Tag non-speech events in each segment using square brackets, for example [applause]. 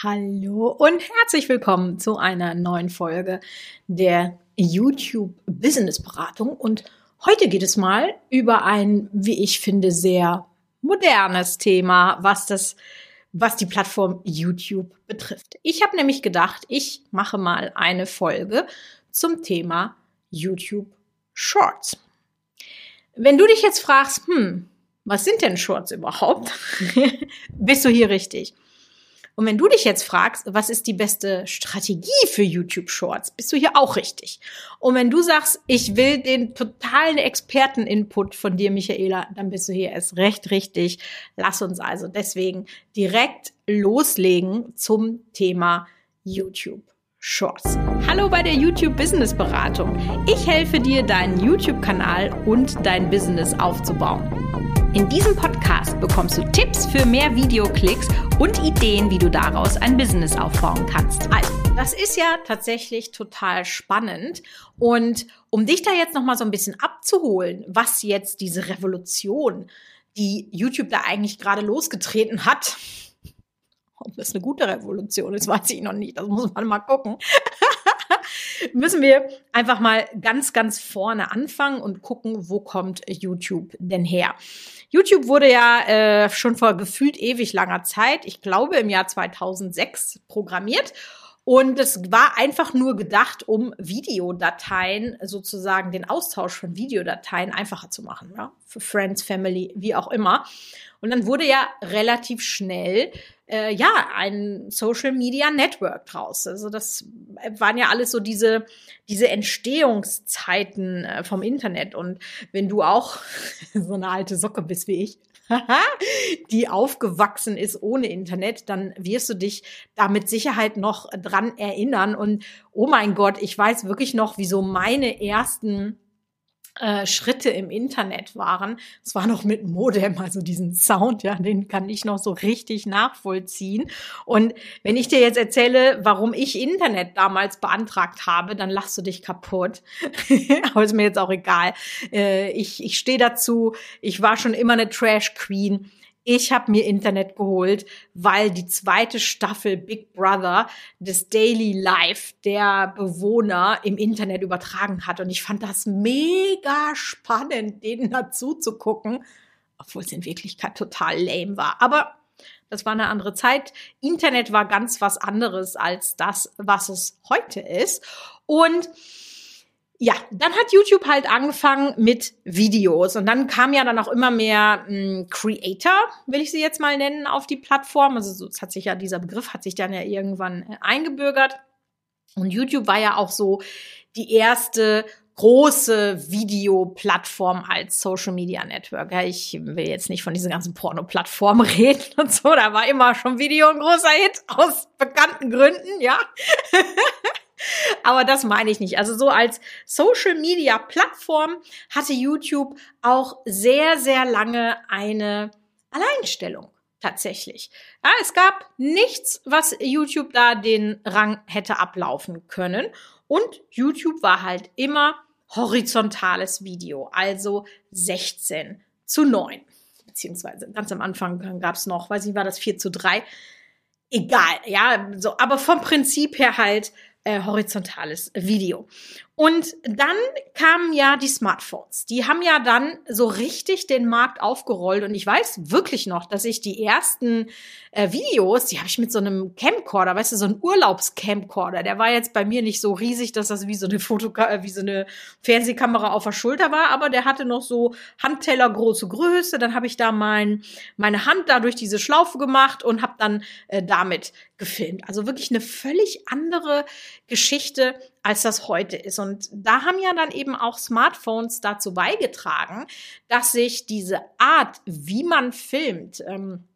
Hallo und herzlich willkommen zu einer neuen Folge der YouTube Business Beratung. Und heute geht es mal über ein, wie ich finde, sehr modernes Thema, was das, was die Plattform YouTube betrifft. Ich habe nämlich gedacht, ich mache mal eine Folge zum Thema YouTube Shorts. Wenn du dich jetzt fragst, hm, was sind denn Shorts überhaupt? [laughs] Bist du hier richtig? Und wenn du dich jetzt fragst, was ist die beste Strategie für YouTube Shorts, bist du hier auch richtig. Und wenn du sagst, ich will den totalen Experteninput von dir, Michaela, dann bist du hier erst recht richtig. Lass uns also deswegen direkt loslegen zum Thema YouTube. Shorts. Hallo bei der YouTube Business Beratung. Ich helfe dir, deinen YouTube-Kanal und dein Business aufzubauen. In diesem Podcast bekommst du Tipps für mehr Videoklicks und Ideen, wie du daraus ein Business aufbauen kannst. Also, das ist ja tatsächlich total spannend. Und um dich da jetzt nochmal so ein bisschen abzuholen, was jetzt diese Revolution, die YouTube da eigentlich gerade losgetreten hat, ob [laughs] das eine gute Revolution ist, weiß ich noch nicht. Das muss man mal gucken. Müssen wir einfach mal ganz, ganz vorne anfangen und gucken, wo kommt YouTube denn her. YouTube wurde ja äh, schon vor gefühlt ewig langer Zeit, ich glaube im Jahr 2006, programmiert. Und es war einfach nur gedacht, um Videodateien, sozusagen den Austausch von Videodateien einfacher zu machen. Ja? Für Friends, Family, wie auch immer. Und dann wurde ja relativ schnell äh, ja ein Social Media Network draus. Also das waren ja alles so diese diese Entstehungszeiten äh, vom Internet. Und wenn du auch [laughs] so eine alte Socke bist wie ich, [laughs] die aufgewachsen ist ohne Internet, dann wirst du dich da mit Sicherheit noch dran erinnern. Und oh mein Gott, ich weiß wirklich noch, wie so meine ersten äh, Schritte im Internet waren. Es war noch mit Modem, also diesen Sound, ja, den kann ich noch so richtig nachvollziehen. Und wenn ich dir jetzt erzähle, warum ich Internet damals beantragt habe, dann lachst du dich kaputt. [laughs] Aber ist mir jetzt auch egal. Äh, ich ich stehe dazu. Ich war schon immer eine Trash Queen. Ich habe mir Internet geholt, weil die zweite Staffel Big Brother des Daily Life der Bewohner im Internet übertragen hat. Und ich fand das mega spannend, denen dazu zu gucken, obwohl es in Wirklichkeit total lame war. Aber das war eine andere Zeit. Internet war ganz was anderes als das, was es heute ist. Und ja, dann hat YouTube halt angefangen mit Videos und dann kam ja dann auch immer mehr mh, hm, Creator, will ich sie jetzt mal nennen, auf die Plattform. Also so, es hat sich ja dieser Begriff hat sich dann ja irgendwann äh, eingebürgert und YouTube war ja auch so die erste große Videoplattform als Social Media Network. Ja, ich will jetzt nicht von diesen ganzen Porno-Plattformen [laughs] reden und so. Da war immer schon Video ein großer Hit aus bekannten Gründen, ja. [laughs] Aber das meine ich nicht. Also so als Social Media Plattform hatte YouTube auch sehr, sehr lange eine Alleinstellung tatsächlich. Ja, es gab nichts, was YouTube da den Rang hätte ablaufen können. Und YouTube war halt immer horizontales Video, also 16 zu 9. Beziehungsweise ganz am Anfang gab es noch, weiß ich, war das 4 zu 3. Egal, ja, so, aber vom Prinzip her halt äh, horizontales Video. Und dann kamen ja die Smartphones. Die haben ja dann so richtig den Markt aufgerollt. Und ich weiß wirklich noch, dass ich die ersten äh, Videos, die habe ich mit so einem Camcorder, weißt du, so ein Urlaubscamcorder. Der war jetzt bei mir nicht so riesig, dass das wie so eine Foto, äh, wie so eine Fernsehkamera auf der Schulter war, aber der hatte noch so Handteller große Größe. Dann habe ich da mein, meine Hand da durch diese Schlaufe gemacht und habe dann äh, damit gefilmt. Also wirklich eine völlig andere Geschichte als das heute ist. Und da haben ja dann eben auch Smartphones dazu beigetragen, dass sich diese Art, wie man filmt, ähm,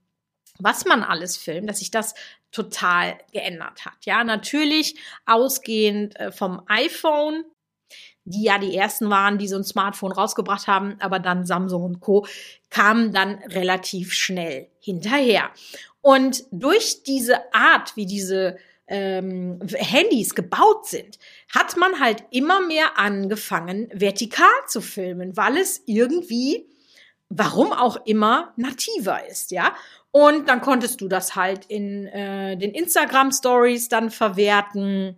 was man alles filmt, dass sich das total geändert hat. Ja, natürlich ausgehend äh, vom iPhone, die ja die ersten waren, die so ein Smartphone rausgebracht haben, aber dann Samsung und Co. kamen dann relativ schnell hinterher. Und durch diese Art, wie diese ähm, Handys gebaut sind, hat man halt immer mehr angefangen, vertikal zu filmen, weil es irgendwie warum auch immer, nativer ist, ja. Und dann konntest du das halt in äh, den Instagram Stories dann verwerten.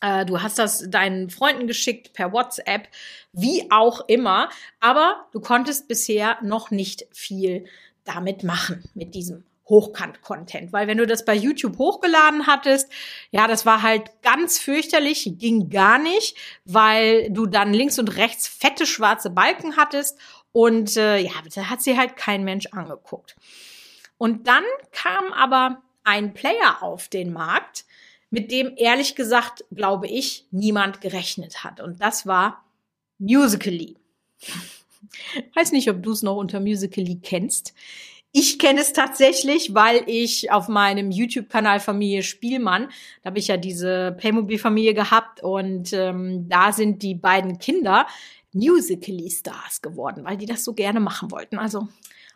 Äh, du hast das deinen Freunden geschickt per WhatsApp, wie auch immer. Aber du konntest bisher noch nicht viel damit machen, mit diesem Hochkant-Content. Weil wenn du das bei YouTube hochgeladen hattest, ja, das war halt ganz fürchterlich, ging gar nicht, weil du dann links und rechts fette schwarze Balken hattest und äh, ja, da hat sie halt kein Mensch angeguckt. Und dann kam aber ein Player auf den Markt, mit dem ehrlich gesagt, glaube ich, niemand gerechnet hat. Und das war Musically. [laughs] Weiß nicht, ob du es noch unter Musically kennst. Ich kenne es tatsächlich, weil ich auf meinem YouTube-Kanal Familie Spielmann, da habe ich ja diese Playmobil-Familie gehabt und ähm, da sind die beiden Kinder Musically-Stars geworden, weil die das so gerne machen wollten. Also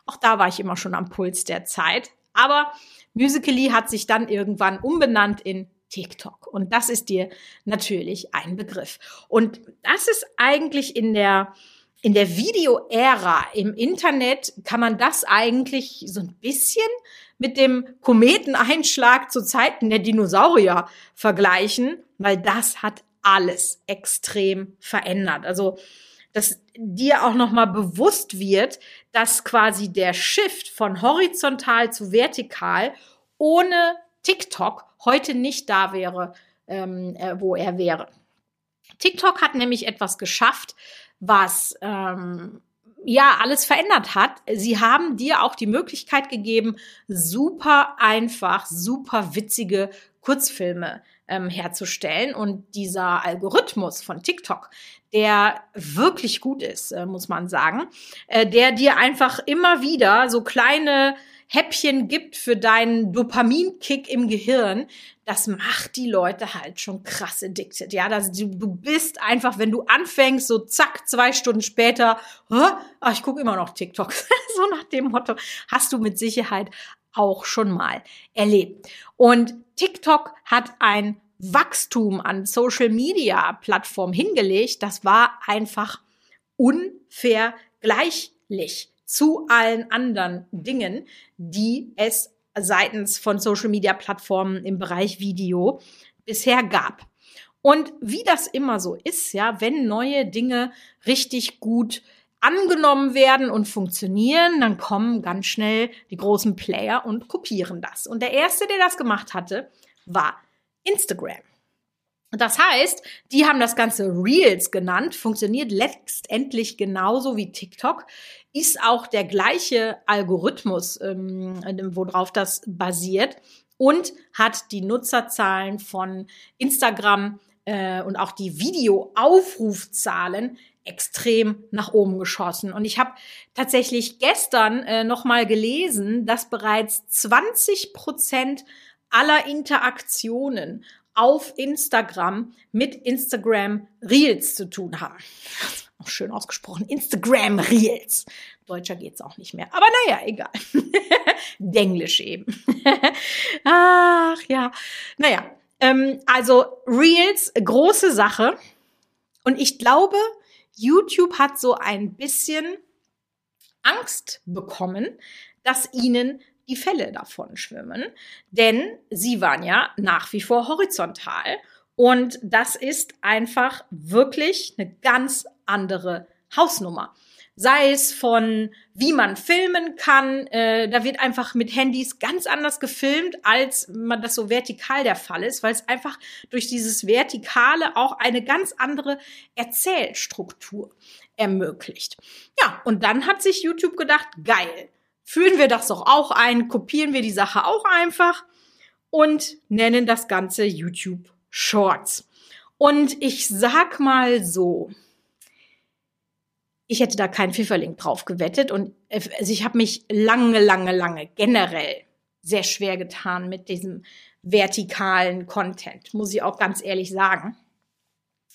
auch da war ich immer schon am Puls der Zeit. Aber Musically hat sich dann irgendwann umbenannt in TikTok. Und das ist dir natürlich ein Begriff. Und das ist eigentlich in der, in der Video-Ära im Internet kann man das eigentlich so ein bisschen mit dem Kometeneinschlag zu Zeiten der Dinosaurier vergleichen, weil das hat alles extrem verändert. Also dass dir auch nochmal bewusst wird, dass quasi der Shift von horizontal zu vertikal ohne TikTok heute nicht da wäre, ähm, äh, wo er wäre. TikTok hat nämlich etwas geschafft, was ähm, ja alles verändert hat. Sie haben dir auch die Möglichkeit gegeben, super einfach, super witzige Kurzfilme ähm, herzustellen. Und dieser Algorithmus von TikTok, der wirklich gut ist, äh, muss man sagen, äh, der dir einfach immer wieder so kleine Häppchen gibt für deinen Dopaminkick im Gehirn, das macht die Leute halt schon krass addicted. Ja, das, du, bist einfach, wenn du anfängst, so zack, zwei Stunden später, ach, ich gucke immer noch TikTok. [laughs] so nach dem Motto, hast du mit Sicherheit auch schon mal erlebt. Und TikTok hat ein Wachstum an Social Media Plattformen hingelegt. Das war einfach unvergleichlich zu allen anderen Dingen, die es seitens von Social Media Plattformen im Bereich Video bisher gab. Und wie das immer so ist, ja, wenn neue Dinge richtig gut angenommen werden und funktionieren, dann kommen ganz schnell die großen Player und kopieren das. Und der erste, der das gemacht hatte, war Instagram. Das heißt, die haben das Ganze Reels genannt, funktioniert letztendlich genauso wie TikTok, ist auch der gleiche Algorithmus, ähm, worauf das basiert und hat die Nutzerzahlen von Instagram äh, und auch die Videoaufrufzahlen extrem nach oben geschossen. Und ich habe tatsächlich gestern äh, noch mal gelesen, dass bereits 20 Prozent aller Interaktionen auf Instagram mit Instagram Reels zu tun haben. Auch schön ausgesprochen. Instagram Reels. Deutscher geht's auch nicht mehr. Aber naja, egal. [laughs] Denglisch eben. [laughs] Ach ja. Naja, ähm, also Reels, große Sache. Und ich glaube, YouTube hat so ein bisschen Angst bekommen, dass ihnen die Fälle davon schwimmen, denn sie waren ja nach wie vor horizontal und das ist einfach wirklich eine ganz andere Hausnummer. Sei es von wie man filmen kann, äh, da wird einfach mit Handys ganz anders gefilmt, als man das so vertikal der Fall ist, weil es einfach durch dieses Vertikale auch eine ganz andere Erzählstruktur ermöglicht. Ja, und dann hat sich YouTube gedacht, geil, führen wir das doch auch ein, kopieren wir die Sache auch einfach und nennen das Ganze YouTube Shorts. Und ich sag mal so, ich hätte da keinen Pfifferling drauf gewettet und also ich habe mich lange, lange, lange generell sehr schwer getan mit diesem vertikalen Content, muss ich auch ganz ehrlich sagen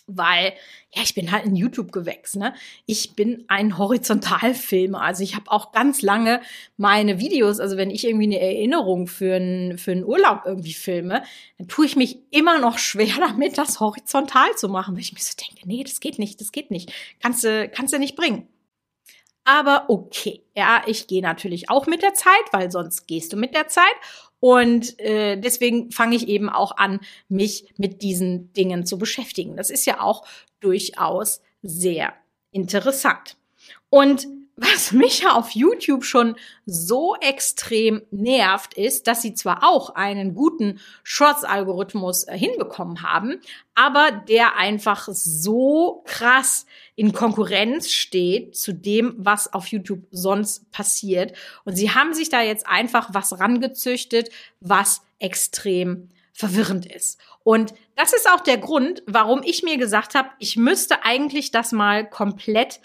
weil ja, ich bin halt in YouTube gewächst, ne? Ich bin ein Horizontalfilmer, also ich habe auch ganz lange meine Videos, also wenn ich irgendwie eine Erinnerung für einen für Urlaub irgendwie filme, dann tue ich mich immer noch schwer [laughs] damit, das horizontal zu machen, weil ich mir so denke, nee, das geht nicht, das geht nicht. Kannst du kannst du nicht bringen. aber okay. Ja, ich gehe natürlich auch mit der Zeit, weil sonst gehst du mit der Zeit. Und äh, deswegen fange ich eben auch an, mich mit diesen Dingen zu beschäftigen. Das ist ja auch durchaus sehr interessant. Und was mich auf YouTube schon so extrem nervt, ist, dass sie zwar auch einen guten Shorts-Algorithmus äh, hinbekommen haben, aber der einfach so krass in Konkurrenz steht zu dem, was auf YouTube sonst passiert. Und sie haben sich da jetzt einfach was rangezüchtet, was extrem verwirrend ist. Und das ist auch der Grund, warum ich mir gesagt habe, ich müsste eigentlich das mal komplett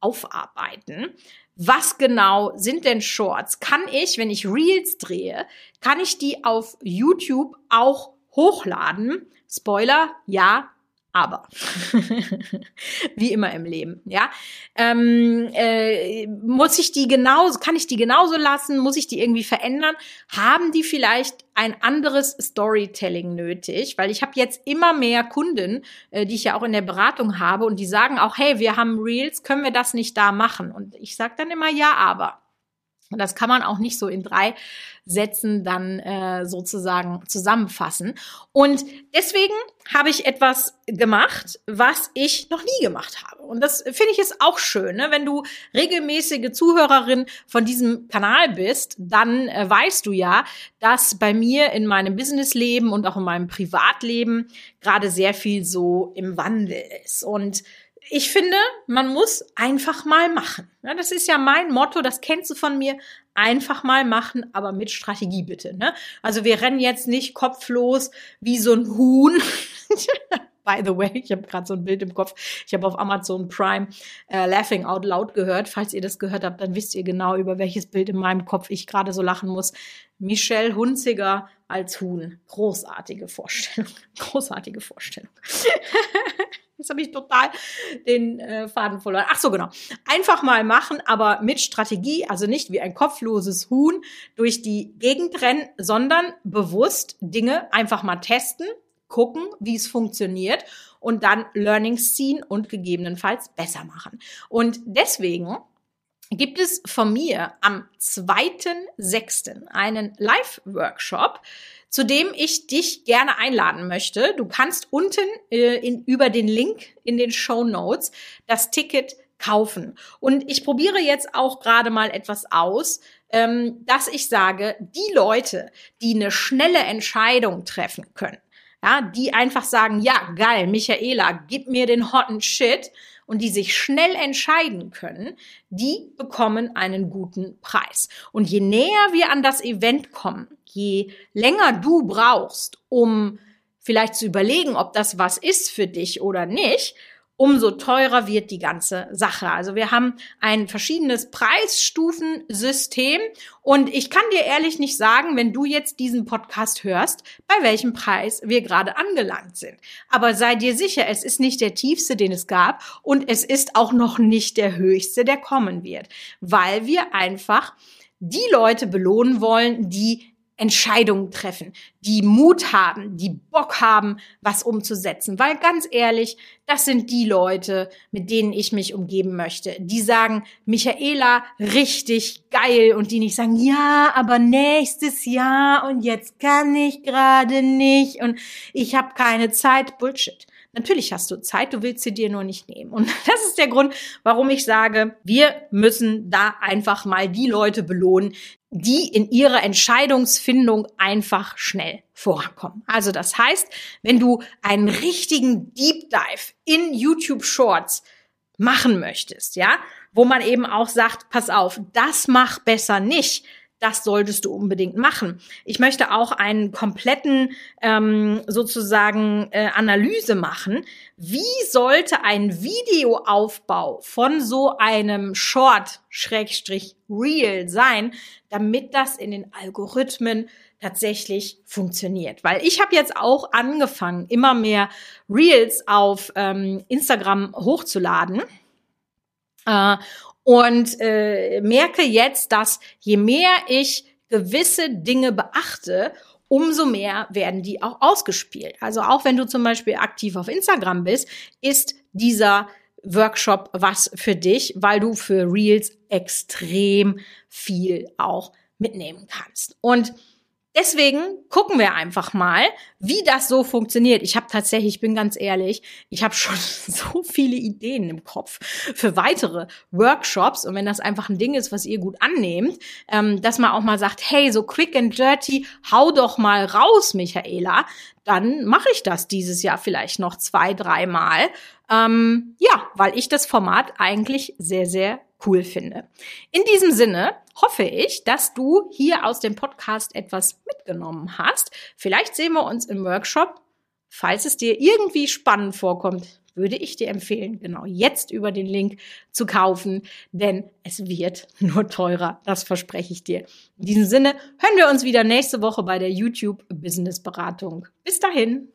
aufarbeiten. Was genau sind denn Shorts? Kann ich, wenn ich Reels drehe, kann ich die auf YouTube auch hochladen? Spoiler, ja, aber [laughs] wie immer im Leben, ja, ähm, äh, muss ich die genauso, kann ich die genauso lassen, muss ich die irgendwie verändern? Haben die vielleicht ein anderes Storytelling nötig? Weil ich habe jetzt immer mehr Kunden, äh, die ich ja auch in der Beratung habe und die sagen auch, hey, wir haben Reels, können wir das nicht da machen? Und ich sage dann immer ja, aber. Und das kann man auch nicht so in drei Sätzen dann äh, sozusagen zusammenfassen. Und deswegen habe ich etwas gemacht, was ich noch nie gemacht habe. Und das finde ich ist auch schön. Ne? Wenn du regelmäßige Zuhörerin von diesem Kanal bist, dann äh, weißt du ja, dass bei mir in meinem Businessleben und auch in meinem Privatleben gerade sehr viel so im Wandel ist. Und ich finde, man muss einfach mal machen. Ja, das ist ja mein Motto, das kennst du von mir. Einfach mal machen, aber mit Strategie bitte. Ne? Also wir rennen jetzt nicht kopflos wie so ein Huhn. [laughs] By the way, ich habe gerade so ein Bild im Kopf. Ich habe auf Amazon Prime äh, Laughing Out Loud gehört. Falls ihr das gehört habt, dann wisst ihr genau, über welches Bild in meinem Kopf ich gerade so lachen muss. Michelle Hunziger als Huhn. Großartige Vorstellung. [laughs] Großartige Vorstellung. [laughs] Jetzt habe ich total den äh, Faden verloren. Ach so, genau. Einfach mal machen, aber mit Strategie, also nicht wie ein kopfloses Huhn durch die Gegend rennen, sondern bewusst Dinge einfach mal testen, gucken, wie es funktioniert und dann Learnings ziehen und gegebenenfalls besser machen. Und deswegen gibt es von mir am 2.6. einen Live-Workshop, zu dem ich dich gerne einladen möchte. Du kannst unten äh, in, über den Link in den Show Notes das Ticket kaufen. Und ich probiere jetzt auch gerade mal etwas aus, ähm, dass ich sage, die Leute, die eine schnelle Entscheidung treffen können, ja, die einfach sagen, ja, geil, Michaela, gib mir den hotten Shit und die sich schnell entscheiden können, die bekommen einen guten Preis. Und je näher wir an das Event kommen, je länger du brauchst, um vielleicht zu überlegen, ob das was ist für dich oder nicht, umso teurer wird die ganze Sache. Also wir haben ein verschiedenes Preisstufensystem und ich kann dir ehrlich nicht sagen, wenn du jetzt diesen Podcast hörst, bei welchem Preis wir gerade angelangt sind. Aber sei dir sicher, es ist nicht der tiefste, den es gab und es ist auch noch nicht der höchste, der kommen wird, weil wir einfach die Leute belohnen wollen, die Entscheidungen treffen, die Mut haben, die Bock haben, was umzusetzen. Weil ganz ehrlich, das sind die Leute, mit denen ich mich umgeben möchte. Die sagen, Michaela, richtig geil. Und die nicht sagen, ja, aber nächstes Jahr und jetzt kann ich gerade nicht und ich habe keine Zeit. Bullshit. Natürlich hast du Zeit, du willst sie dir nur nicht nehmen. Und [laughs] das ist der Grund, warum ich sage, wir müssen da einfach mal die Leute belohnen, die in ihrer Entscheidungsfindung einfach schnell vorankommen. Also das heißt, wenn du einen richtigen Deep Dive in YouTube Shorts machen möchtest, ja, wo man eben auch sagt, pass auf, das mach besser nicht, das solltest du unbedingt machen. Ich möchte auch einen kompletten ähm, sozusagen äh, Analyse machen. Wie sollte ein Videoaufbau von so einem Short Schrägstrich Real sein, damit das in den Algorithmen tatsächlich funktioniert. Weil ich habe jetzt auch angefangen, immer mehr Reels auf ähm, Instagram hochzuladen. Äh, und äh, merke jetzt, dass je mehr ich gewisse Dinge beachte, umso mehr werden die auch ausgespielt. Also auch wenn du zum Beispiel aktiv auf Instagram bist, ist dieser Workshop was für dich, weil du für Reels extrem viel auch mitnehmen kannst. Und Deswegen gucken wir einfach mal, wie das so funktioniert. Ich habe tatsächlich, ich bin ganz ehrlich, ich habe schon [laughs] so viele Ideen im Kopf für weitere Workshops. Und wenn das einfach ein Ding ist, was ihr gut annehmt, ähm, dass man auch mal sagt, hey, so quick and dirty, hau doch mal raus, Michaela, dann mache ich das dieses Jahr vielleicht noch zwei, dreimal. Ähm, ja, weil ich das Format eigentlich sehr, sehr cool finde. In diesem Sinne hoffe ich, dass du hier aus dem Podcast etwas mitgenommen hast. Vielleicht sehen wir uns im Workshop. Falls es dir irgendwie spannend vorkommt, würde ich dir empfehlen, genau jetzt über den Link zu kaufen, denn es wird [laughs] nur teurer, das verspreche ich dir. In diesem Sinne hören wir uns wieder nächste Woche bei der YouTube Business Beratung. Bis dahin.